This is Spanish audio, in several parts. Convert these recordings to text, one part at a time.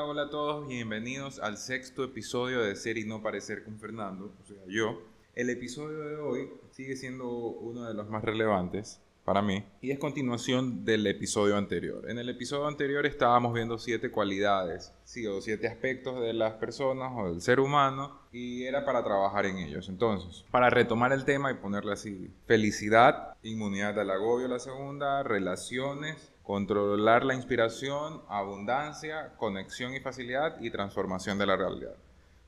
Hola, hola a todos, bienvenidos al sexto episodio de Ser y no parecer con Fernando, o sea, yo. El episodio de hoy sigue siendo uno de los más relevantes para mí y es continuación del episodio anterior. En el episodio anterior estábamos viendo siete cualidades, sí, o siete aspectos de las personas o del ser humano y era para trabajar en ellos. Entonces, para retomar el tema y ponerle así, felicidad, inmunidad al agobio la segunda, relaciones, controlar la inspiración, abundancia, conexión y facilidad y transformación de la realidad.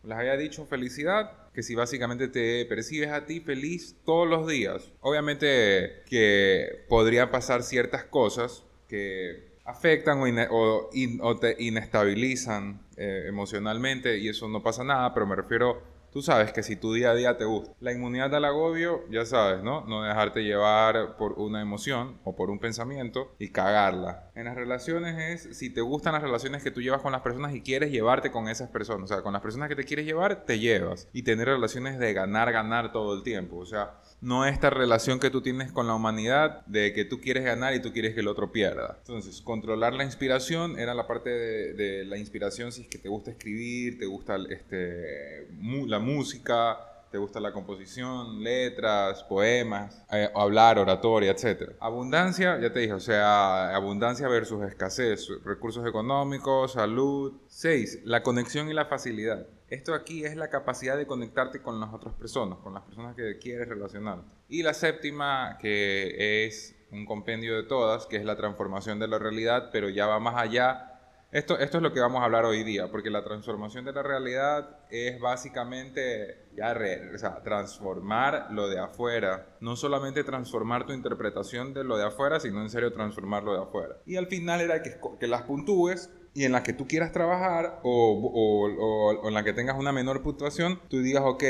Les había dicho felicidad, que si básicamente te percibes a ti feliz todos los días, obviamente que podría pasar ciertas cosas que afectan o, te inestabilizan eh, emocionalmente y eso no pasa nada, pero me refiero Tú sabes que si tu día a día te gusta. La inmunidad al agobio, ya sabes, ¿no? No dejarte llevar por una emoción o por un pensamiento y cagarla. En las relaciones es si te gustan las relaciones que tú llevas con las personas y quieres llevarte con esas personas. O sea, con las personas que te quieres llevar, te llevas. Y tener relaciones de ganar, ganar todo el tiempo. O sea, no esta relación que tú tienes con la humanidad de que tú quieres ganar y tú quieres que el otro pierda. Entonces, controlar la inspiración era la parte de, la inspiración si es que te gusta escribir, te gusta este, la música, te gusta la composición, letras, poemas, eh, hablar, oratoria, etc. Abundancia, ya te dije, o sea, abundancia versus escasez, recursos económicos, salud. 6. La conexión y la facilidad. Esto aquí es la capacidad de conectarte con las otras personas, con las personas que quieres relacionar. Y la séptima, que es un compendio de todas, que es la transformación de la realidad, pero ya va más allá. Esto, esto es lo que vamos a hablar hoy día, porque la transformación de la realidad es básicamente ya o sea, transformar lo de afuera. No solamente transformar tu interpretación de lo de afuera, sino en serio transformar lo de afuera. Y al final era que, que las puntúes y en la que tú quieras trabajar o, o, en la que tengas una menor puntuación, tú digas, ok,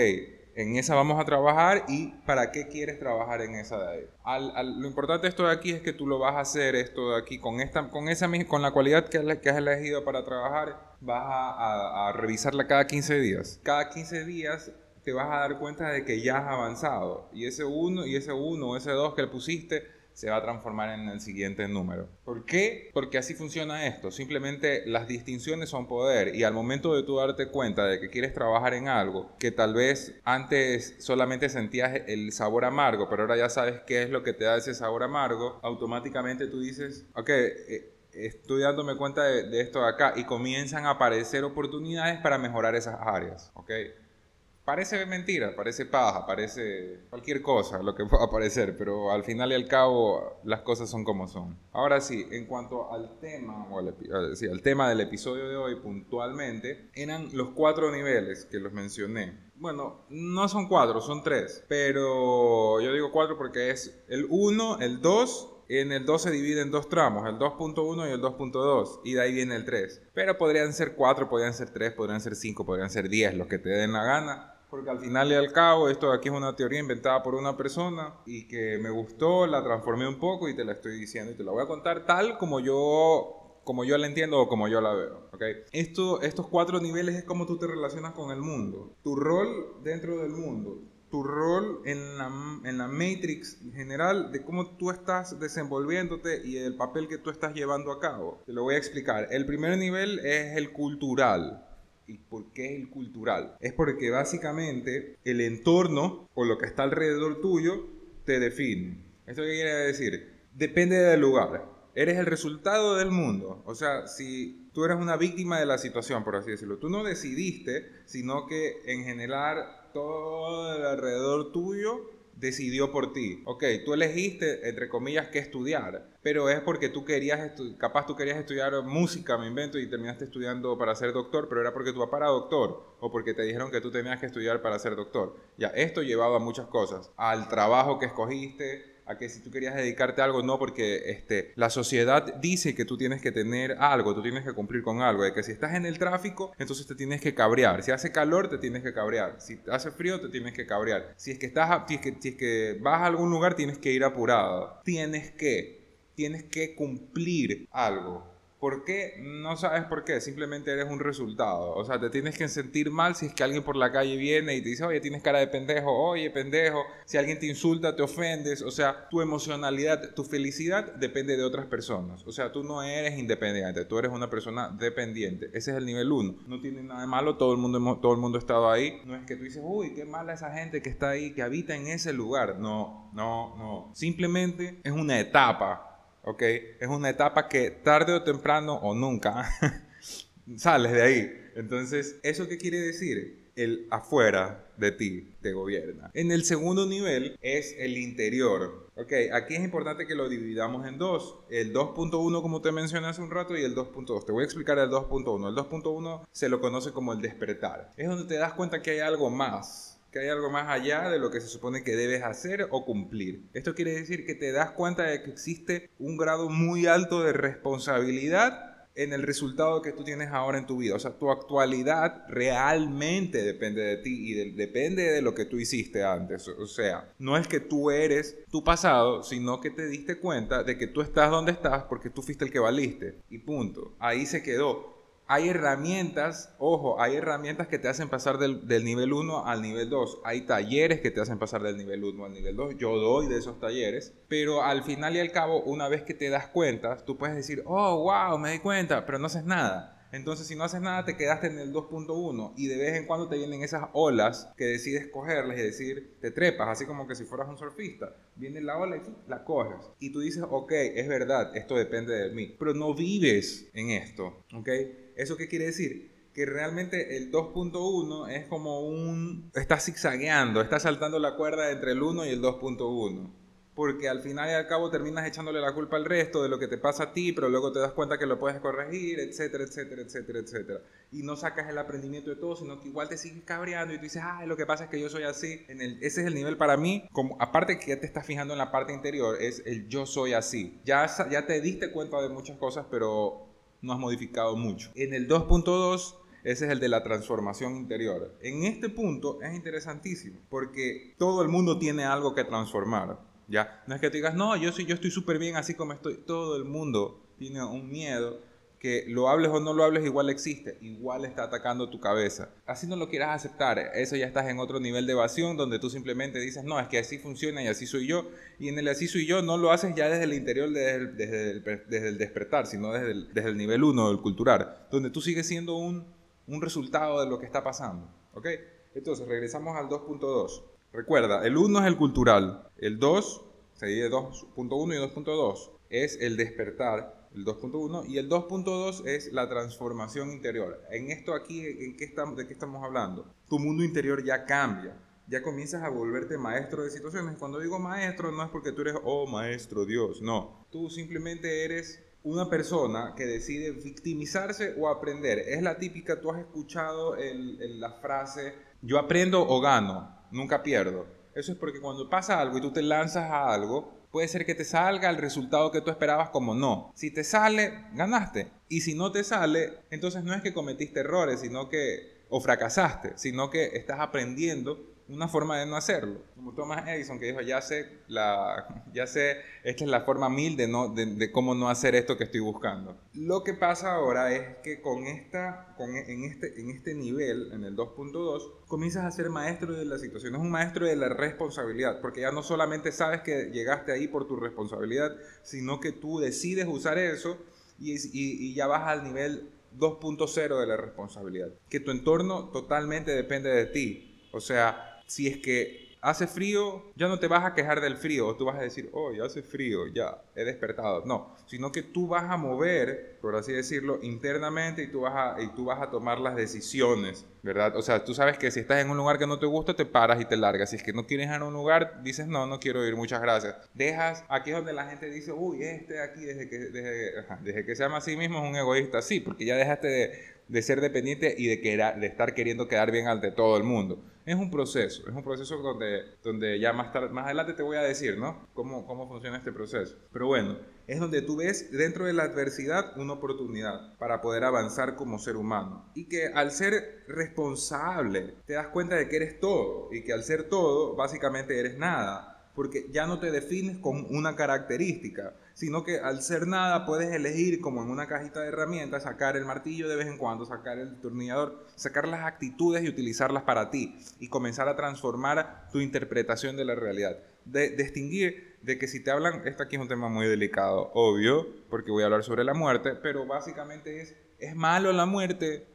en esa vamos a trabajar y para qué quieres trabajar en esa de ahí. Lo importante de esto de aquí es que tú lo vas a hacer esto de aquí con, esta, con, esa, con la cualidad que, has elegido para trabajar, vas a, a revisarla cada 15 días. Cada 15 días te vas a dar cuenta de que ya has avanzado y ese uno y ese uno o ese dos que le pusiste se va a transformar en el siguiente número. ¿Por qué? Porque así funciona esto. Simplemente las distinciones son poder y al momento de tú darte cuenta de que quieres trabajar en algo que tal vez antes solamente sentías el sabor amargo, pero ahora ya sabes qué es lo que te da ese sabor amargo, automáticamente tú dices, ok, eh, estoy dándome cuenta de, esto de acá y comienzan a aparecer oportunidades para mejorar esas áreas, ¿ok? Parece mentira, parece paja, parece cualquier cosa lo que pueda parecer, pero al final y al cabo las cosas son como son. Ahora sí, en cuanto al tema, o al, sí, al tema del episodio de hoy puntualmente, eran los cuatro niveles que los mencioné. Bueno, no son cuatro, son tres, pero yo digo cuatro porque es el 1, el 2 en el 2 se divide en dos tramos, el 2.1 y el 2.2, y de ahí viene el 3. Pero podrían ser 4, podrían ser 3, podrían ser 5, podrían ser 10, los que te den la gana. Porque al final y al cabo, esto de aquí es una teoría inventada por una persona y que me gustó, la transformé un poco y te la estoy diciendo y te la voy a contar tal como yo, como yo la entiendo o como yo la veo. ¿okay? Esto, estos cuatro niveles es como tú te relacionas con el mundo. Tu rol dentro del mundo, tu rol en la, en la matrix general de cómo tú estás desenvolviéndote y el papel que tú estás llevando a cabo. Te lo voy a explicar. El primer nivel es el cultural. ¿Y por qué el cultural? Es porque básicamente el entorno o lo que está alrededor tuyo te define. ¿Esto qué quiere decir? Depende del lugar. Eres el resultado del mundo. O sea, si tú eres una víctima de la situación, por así decirlo, tú no decidiste, sino que en general todo alrededor tuyo decidió por ti. Ok, tú elegiste, entre comillas, qué estudiar, pero es porque tú querías, capaz tú querías estudiar música, me invento, y terminaste estudiando para ser doctor, pero era porque tu papá era doctor, o porque te dijeron que tú tenías que estudiar para ser doctor. Ya, esto llevado a muchas cosas, al trabajo que escogiste, a que si tú querías dedicarte a algo, no, porque este, la sociedad dice que tú tienes que tener algo, tú tienes que cumplir con algo, de que si estás en el tráfico, entonces te tienes que cabrear, si hace calor, te tienes que cabrear, si hace frío, te tienes que cabrear, si es que, estás, si es que, si es que vas a algún lugar, tienes que ir apurado, tienes que, tienes que cumplir algo. ¿Por qué? No sabes por qué, simplemente eres un resultado. O sea, te tienes que sentir mal si es que alguien por la calle viene y te dice, oye, tienes cara de pendejo, oye, pendejo. Si alguien te insulta, te ofendes. O sea, tu emocionalidad, tu felicidad depende de otras personas. O sea, tú no eres independiente, tú eres una persona dependiente. Ese es el nivel uno. No tiene nada de malo, todo el mundo, todo el mundo ha estado ahí. No es que tú dices, uy, qué mala esa gente que está ahí, que habita en ese lugar. No, no, no. Simplemente es una etapa ¿ok? Es una etapa que tarde o temprano o nunca sales de ahí. Entonces, ¿eso qué quiere decir? El afuera de ti te gobierna. En el segundo nivel es el interior. Ok, aquí es importante que lo dividamos en dos. El 2.1 como te mencioné hace un rato y el 2.2. Te voy a explicar el 2.1. El 2.1 se lo conoce como el despertar. Es donde te das cuenta que hay algo más que hay algo más allá de lo que se supone que debes hacer o cumplir. Esto quiere decir que te das cuenta de que existe un grado muy alto de responsabilidad en el resultado que tú tienes ahora en tu vida. O sea, tu actualidad realmente depende de ti y depende de lo que tú hiciste antes. O sea, no es que tú eres tu pasado, sino que te diste cuenta de que tú estás donde estás porque tú fuiste el que valiste. Y punto. Ahí se quedó hay herramientas, ojo, hay herramientas que te hacen pasar del, nivel 1 al nivel 2. Hay talleres que te hacen pasar del nivel 1 al nivel 2. Yo doy de esos talleres. Pero al final y al cabo, una vez que te das cuenta, tú puedes decir, oh, wow, me di cuenta, pero no haces nada. Entonces, si no haces nada, te quedaste en el 2.1 y de vez en cuando te vienen esas olas que decides cogerlas y decir, te trepas, así como que si fueras un surfista. Viene la ola y la coges. Y tú dices, ok, es verdad, esto depende de mí. Pero no vives en esto, ¿ok? ¿Eso qué quiere decir? Que realmente el 2.1 es como un... Está zigzagueando, está saltando la cuerda entre el 1 y el 2.1 porque al final y al cabo terminas echándole la culpa al resto de lo que te pasa a ti, pero luego te das cuenta que lo puedes corregir, etcétera, etcétera, etcétera, etcétera. Y no sacas el aprendimiento de todo, sino que igual te sigues cabreando y tú dices, ay, lo que pasa es que yo soy así. En ese es el nivel para mí, como, aparte que ya te estás fijando en la parte interior, es el yo soy así. Ya, ya te diste cuenta de muchas cosas, pero no has modificado mucho. En el 2.2 ese es el de la transformación interior. En este punto es interesantísimo porque todo el mundo tiene algo que transformar. ¿ya? No es que te digas, no, yo, soy, yo estoy súper bien así como estoy. Todo el mundo tiene un miedo que lo hables o no lo hables igual existe, igual está atacando tu cabeza. Así no lo quieras aceptar, eso ya estás en otro nivel de evasión donde tú simplemente dices, no, es que así funciona y así soy yo, y en el así soy yo no lo haces ya desde el interior, desde el, desde el, despertar, sino desde el, desde el nivel 1 del cultural, donde tú sigues siendo un, un resultado de lo que está pasando. ¿Ok? Entonces, regresamos al 2.2. Recuerda, el 1 es el cultural, el 2 se divide 2.1 y 2.2, es el despertar, el 2.1, y el 2.2 es la transformación interior. En esto aquí, ¿en qué estamos, ¿de qué estamos hablando? Tu mundo interior ya cambia, ya comienzas a volverte maestro de situaciones. Cuando digo maestro no es porque tú eres, oh maestro Dios, no, tú simplemente eres una persona que decide victimizarse o aprender. Es la típica, tú has escuchado la frase, yo aprendo o gano nunca pierdo. Eso es porque cuando pasa algo y tú te lanzas a algo, puede ser que te salga el resultado que tú esperabas como no. Si te sale, ganaste. Y si no te sale, entonces no es que cometiste errores, sino que o fracasaste, sino que estás aprendiendo una forma de no hacerlo. Como Thomas Edison que dijo, ya sé, la, ya sé, esta es la forma mil de, no, de, cómo no hacer esto que estoy buscando. Lo que pasa ahora es que con esta, con, en, este, en este nivel, en el 2.2, comienzas a ser maestro de la situación. Es un maestro de la responsabilidad, porque ya no solamente sabes que llegaste ahí por tu responsabilidad, sino que tú decides usar eso y, y, y ya vas al nivel 2.0 de la responsabilidad. Que tu entorno totalmente depende de ti. O sea, si es que hace frío, ya no te vas a quejar del frío, o tú vas a decir, oh, ya hace frío, ya he despertado. No, sino que tú vas a mover, por así decirlo, internamente y tú vas a, y tú vas a tomar las decisiones, ¿verdad? O sea, tú sabes que si estás en un lugar que no te gusta, te paras y te largas. Si es que no quieres ir a un lugar, dices, no, no quiero ir, muchas gracias. Dejas, aquí es donde la gente dice, uy, este aquí, desde que, desde, que se llama a sí mismo, es un egoísta. Sí, porque ya dejaste de de ser dependiente y de, estar queriendo quedar bien ante todo el mundo. Es un proceso, es un proceso donde, ya más, adelante te voy a decir, ¿no? Cómo funciona este proceso. Pero bueno, es donde tú ves dentro de la adversidad una oportunidad para poder avanzar como ser humano. Y que al ser responsable te das cuenta de que eres todo y que al ser todo básicamente eres nada porque ya no te defines con una característica, sino que al ser nada puedes elegir como en una cajita de herramientas sacar el martillo de vez en cuando, sacar el tornillador, sacar las actitudes y utilizarlas para ti y comenzar a transformar tu interpretación de la realidad. De, distinguir de que si te hablan, esto aquí es un tema muy delicado, obvio, porque voy a hablar sobre la muerte, pero básicamente es, ¿es malo la muerte?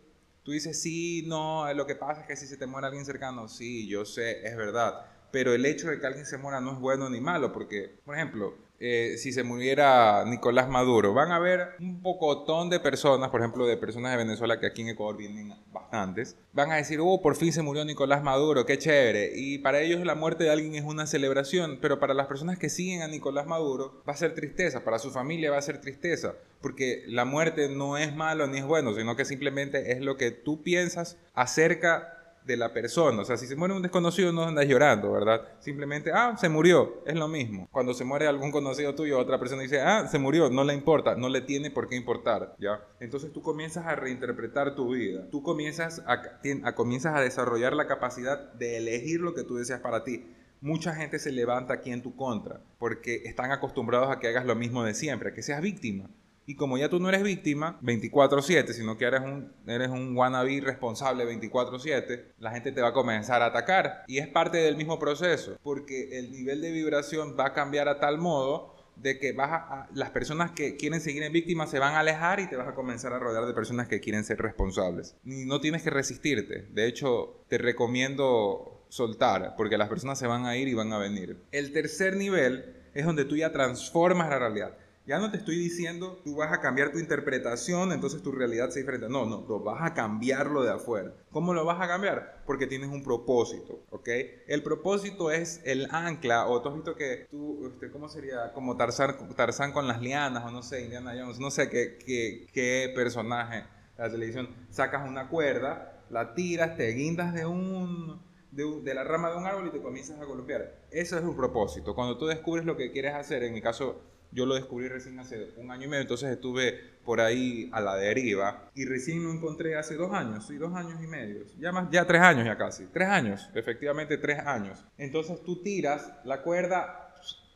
Tú dices, sí, no, lo que pasa es que si se te muere alguien cercano, sí, yo sé, es verdad pero el hecho de que alguien se muera no es bueno ni malo, porque, por ejemplo, eh, si se muriera Nicolás Maduro, van a haber un pocotón de personas, por ejemplo, de personas de Venezuela que aquí en Ecuador vienen bastantes, van a decir, oh, por fin se murió Nicolás Maduro, qué chévere. Y para ellos la muerte de alguien es una celebración, pero para las personas que siguen a Nicolás Maduro va a ser tristeza, para su familia va a ser tristeza, porque la muerte no es malo ni es bueno, sino que simplemente es lo que tú piensas acerca de la persona. O sea, si se muere un desconocido no andas llorando, ¿verdad? Simplemente, ah, se murió, es lo mismo. Cuando se muere algún conocido tuyo, otra persona dice, ah, se murió, no le importa, no le tiene por qué importar, ¿ya? Entonces tú comienzas a reinterpretar tu vida. Tú comienzas a, comienzas a desarrollar la capacidad de elegir lo que tú deseas para ti. Mucha gente se levanta aquí en tu contra porque están acostumbrados a que hagas lo mismo de siempre, a que seas víctima. Y como ya tú no eres víctima 24/7, sino que eres un, eres un wannabe responsable 24/7, la gente te va a comenzar a atacar. Y es parte del mismo proceso, porque el nivel de vibración va a cambiar a tal modo de que vas a, las personas que quieren seguir en víctima se van a alejar y te vas a comenzar a rodear de personas que quieren ser responsables. Y no tienes que resistirte. De hecho, te recomiendo soltar, porque las personas se van a ir y van a venir. El tercer nivel es donde tú ya transformas la realidad. Ya no te estoy diciendo tú vas a cambiar tu interpretación, entonces tu realidad se diferente. No, no, no, vas a cambiarlo de afuera. ¿Cómo lo vas a cambiar? Porque tienes un propósito, ¿ok? El propósito es el ancla, o tú has visto que tú, este, ¿cómo sería? Como Tarzán, Tarzán con las lianas, o no sé, Indiana Jones, no sé qué, qué, qué personaje de la televisión. Sacas una cuerda, la tiras, te guindas de un, de, de, la rama de un árbol y te comienzas a golpear. Eso es un propósito. Cuando tú descubres lo que quieres hacer, en mi caso yo lo descubrí recién hace un año y medio, entonces estuve por ahí a la deriva y recién lo encontré hace dos años, sí, dos años y medio, ya más, ya tres años ya casi, tres años, efectivamente tres años. Entonces tú tiras la cuerda,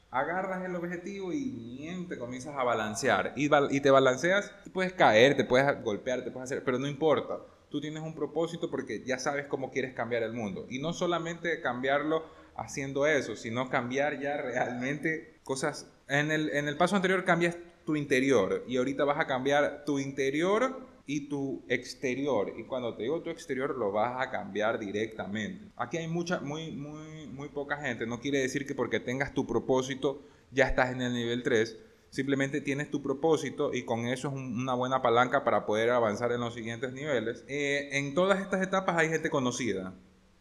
agarras el objetivo y te comienzas a balancear y, y te balanceas, puedes caer, te puedes golpear, te puedes hacer, pero no importa. Tú tienes un propósito porque ya sabes cómo quieres cambiar el mundo. Y no solamente cambiarlo haciendo eso, sino cambiar ya realmente cosas en el, en el paso anterior cambias tu interior y ahorita vas a cambiar tu interior y tu exterior. Y cuando te digo tu exterior, lo vas a cambiar directamente. Aquí hay mucha, muy, muy, muy poca gente. No quiere decir que porque tengas tu propósito ya estás en el nivel 3. Simplemente tienes tu propósito y con eso es una buena palanca para poder avanzar en los siguientes niveles. Eh, en todas estas etapas hay gente conocida.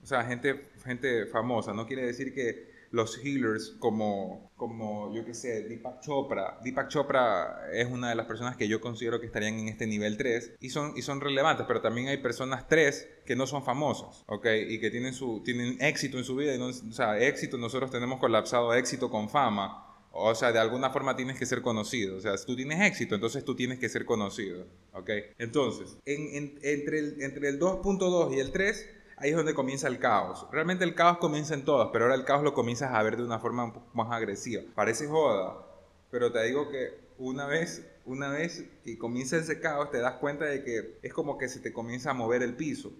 O sea, gente, gente famosa. No quiere decir que los healers como, como yo qué sé, Deepak Chopra. Deepak Chopra es una de las personas que yo considero que estarían en este nivel 3 y son, y son relevantes, pero también hay personas 3 que no son famosas, ¿ok? Y que tienen, su, tienen éxito en su vida. Y no, o sea, éxito, nosotros tenemos colapsado éxito con fama. O sea, de alguna forma tienes que ser conocido. O sea, si tú tienes éxito, entonces tú tienes que ser conocido. ¿Ok? Entonces, en, entre el, entre el 2.2 y el 3 ahí es donde comienza el caos. Realmente el caos comienza en todas, pero ahora el caos lo comienzas a ver de una forma más agresiva. Parece joda, pero te digo que una vez, una vez que comienza ese caos, te das cuenta de que es como que se te comienza a mover el piso,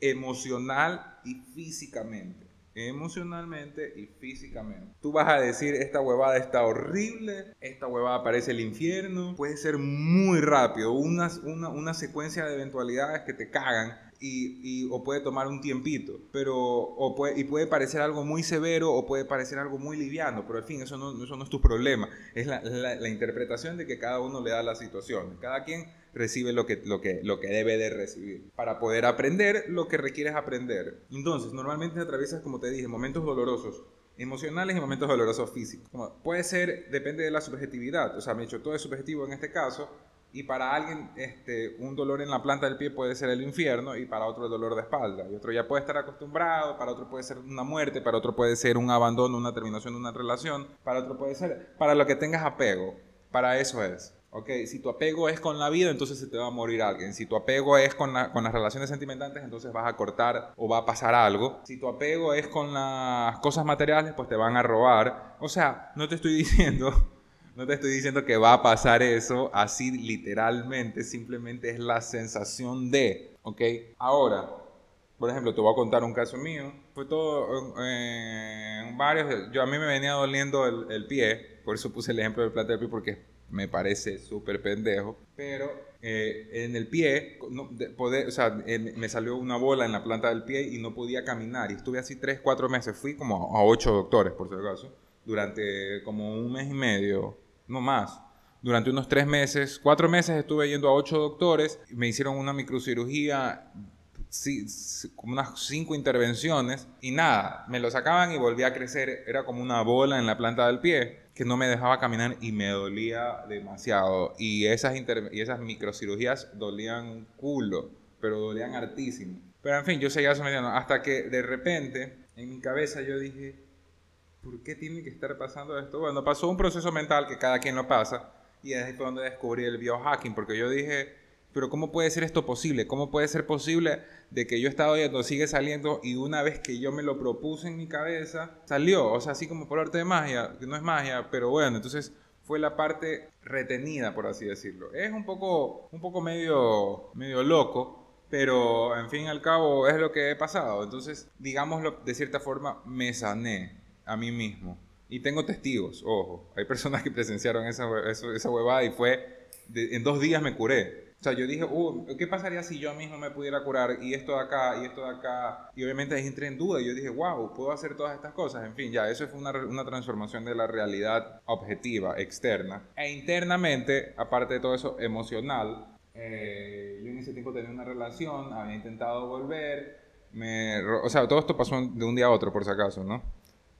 emocional y físicamente. Emocionalmente y físicamente. Tú vas a decir, esta huevada está horrible, esta huevada parece el infierno. Puede ser muy rápido, una, una secuencia de eventualidades que te cagan y, o puede tomar un tiempito, pero o puede, y puede parecer algo muy severo o puede parecer algo muy liviano, pero al fin eso no, eso no es tu problema, es la, la, interpretación de que cada uno le da la situación, cada quien recibe lo que, lo, que, lo que debe de recibir para poder aprender lo que requieres aprender. Entonces, normalmente atraviesas, como te dije, momentos dolorosos emocionales y momentos dolorosos físicos. Puede ser, depende de la subjetividad, o sea, me he hecho todo es subjetivo en este caso, Y para alguien, este, un dolor en la planta del pie puede ser el infierno y para otro el dolor de espalda. Y otro ya puede estar acostumbrado, para otro puede ser una muerte, para otro puede ser un abandono, una terminación de una relación, para otro puede ser para lo que tengas apego. Para eso es. Ok, si tu apego es con la vida, entonces se te va a morir alguien. Si tu apego es con, con, las relaciones sentimentales, entonces vas a cortar o va a pasar algo. Si tu apego es con las cosas materiales, pues te van a robar. O sea, no te estoy diciendo no te estoy diciendo que va a pasar eso así literalmente, simplemente es la sensación de, ¿ok? Ahora, por ejemplo, te voy a contar un caso mío. Fue todo en varios. Yo a mí me venía doliendo el, pie, por eso puse el ejemplo del plata del pie porque me parece súper pendejo. Pero eh, en el pie, no, poder, o sea, me salió una bola en la planta del pie y no podía caminar. Y estuve así 3, 4 meses. Fui como a 8 doctores, por si acaso, durante como un mes y medio no más. Durante unos tres meses, cuatro meses estuve yendo a ocho doctores, me hicieron una microcirugía, como unas cinco intervenciones, y nada, me lo sacaban y volvía a crecer, era como una bola en la planta del pie que no me dejaba caminar y me dolía demasiado. Y esas, y esas microcirugías dolían culo, pero dolían hartísimo. Pero en fin, yo seguía sometiendo hasta que de repente en mi cabeza yo dije, ¿por qué tiene que estar pasando esto? Bueno, pasó un proceso mental que cada quien lo pasa y ahí fue donde descubrí el biohacking, porque yo dije, pero ¿cómo puede ser esto posible? ¿Cómo puede ser posible de que yo he estado yendo, sigue saliendo y una vez que yo me lo propuse en mi cabeza, salió? O sea, así como por arte de magia, que no es magia, pero bueno, entonces fue la parte retenida, por así decirlo. Es un poco, un poco medio, medio loco, pero en fin y al cabo es lo que he pasado. Entonces, digámoslo de cierta forma, me sané a mí mismo. Y tengo testigos, ojo. Hay personas que presenciaron esa, esa huevada y fue, en dos días me curé. O sea, yo dije, uh, ¿qué pasaría si yo mismo me pudiera curar? Y esto de acá, y esto de acá. Y obviamente entré en duda y yo dije, wow, puedo hacer todas estas cosas. En fin, ya, eso fue una, una transformación de la realidad objetiva, externa. E internamente, aparte de todo eso, emocional. Eh, yo en ese tiempo tenía una relación, había intentado volver. Me, o sea, todo esto pasó de un día a otro, por si acaso, ¿no?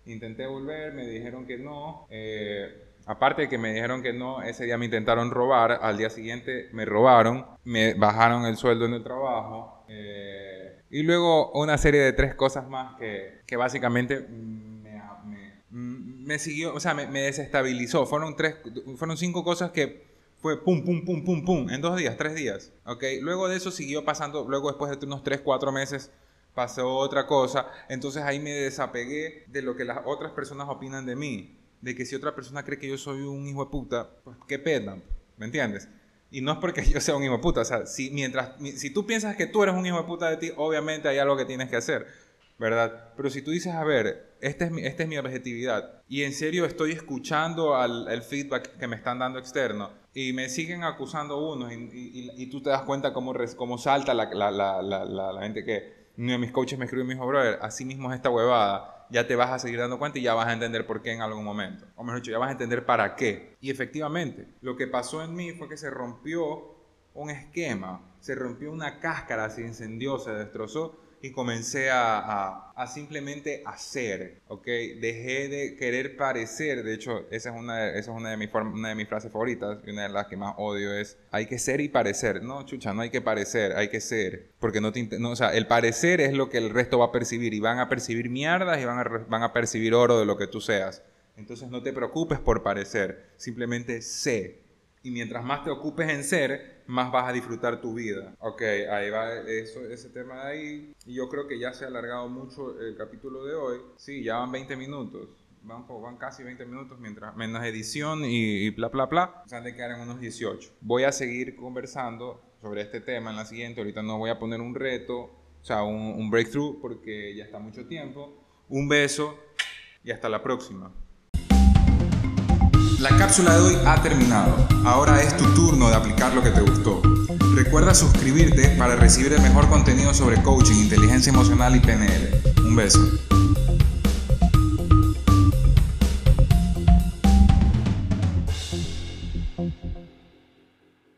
Intenté volver, me dijeron que no. Eh, aparte de que me dijeron que no, ese día me intentaron robar. Al día siguiente me robaron, me bajaron el sueldo en el trabajo. Eh, y luego una serie de tres cosas más que, que básicamente me, me, siguió, o sea, me, me, desestabilizó. Fueron, tres, fueron cinco cosas que fue pum, pum, pum, pum, pum, en dos días, tres días. ¿ok? Luego de eso siguió pasando, luego después de unos tres, cuatro meses, pasó otra cosa, entonces ahí me desapegué de lo que las otras personas opinan de mí, de que si otra persona cree que yo soy un hijo de puta, pues qué pena, ¿me entiendes? Y no es porque yo sea un hijo de puta, o sea, si, mientras, si tú piensas que tú eres un hijo de puta de ti, obviamente hay algo que tienes que hacer, ¿verdad? Pero si tú dices, a ver, esta es mi, es mi objetividad y en serio estoy escuchando al el feedback que me están dando externo y me siguen acusando unos y, y, tú te das cuenta cómo, cómo salta la, la, la, la gente que uno de mis coaches me escribió y me dijo, brother, así mismo es esta huevada, ya te vas a seguir dando cuenta y ya vas a entender por qué en algún momento. O mejor dicho, ya vas a entender para qué. Y efectivamente, lo que pasó en mí fue que se rompió un esquema, se rompió una cáscara, se incendió, se destrozó y comencé a, a, simplemente hacer, ¿ok? Dejé de querer parecer, de hecho, esa es una de, esa es una de, mis, una de mis frases favoritas y una de las que más odio es, hay que ser y parecer. No, chucha, no hay que parecer, hay que ser, porque no te, no, o sea, el parecer es lo que el resto va a percibir y van a percibir mierdas y van a, van a percibir oro de lo que tú seas. Entonces no te preocupes por parecer, simplemente sé. Y mientras más te ocupes en ser, más vas a disfrutar tu vida. Ok, ahí va eso, ese tema de ahí. Y yo creo que ya se ha alargado mucho el capítulo de hoy. Sí, ya van 20 minutos. Van, van casi 20 minutos mientras menos edición y, bla, bla, bla. Se han de quedar en unos 18. Voy a seguir conversando sobre este tema en la siguiente. Ahorita no voy a poner un reto, o sea, un, un breakthrough porque ya está mucho tiempo. Un beso y hasta la próxima. La cápsula de hoy ha terminado. Ahora es tu turno de aplicar lo que te gustó. Recuerda suscribirte para recibir el mejor contenido sobre coaching, inteligencia emocional y PNL. Un beso.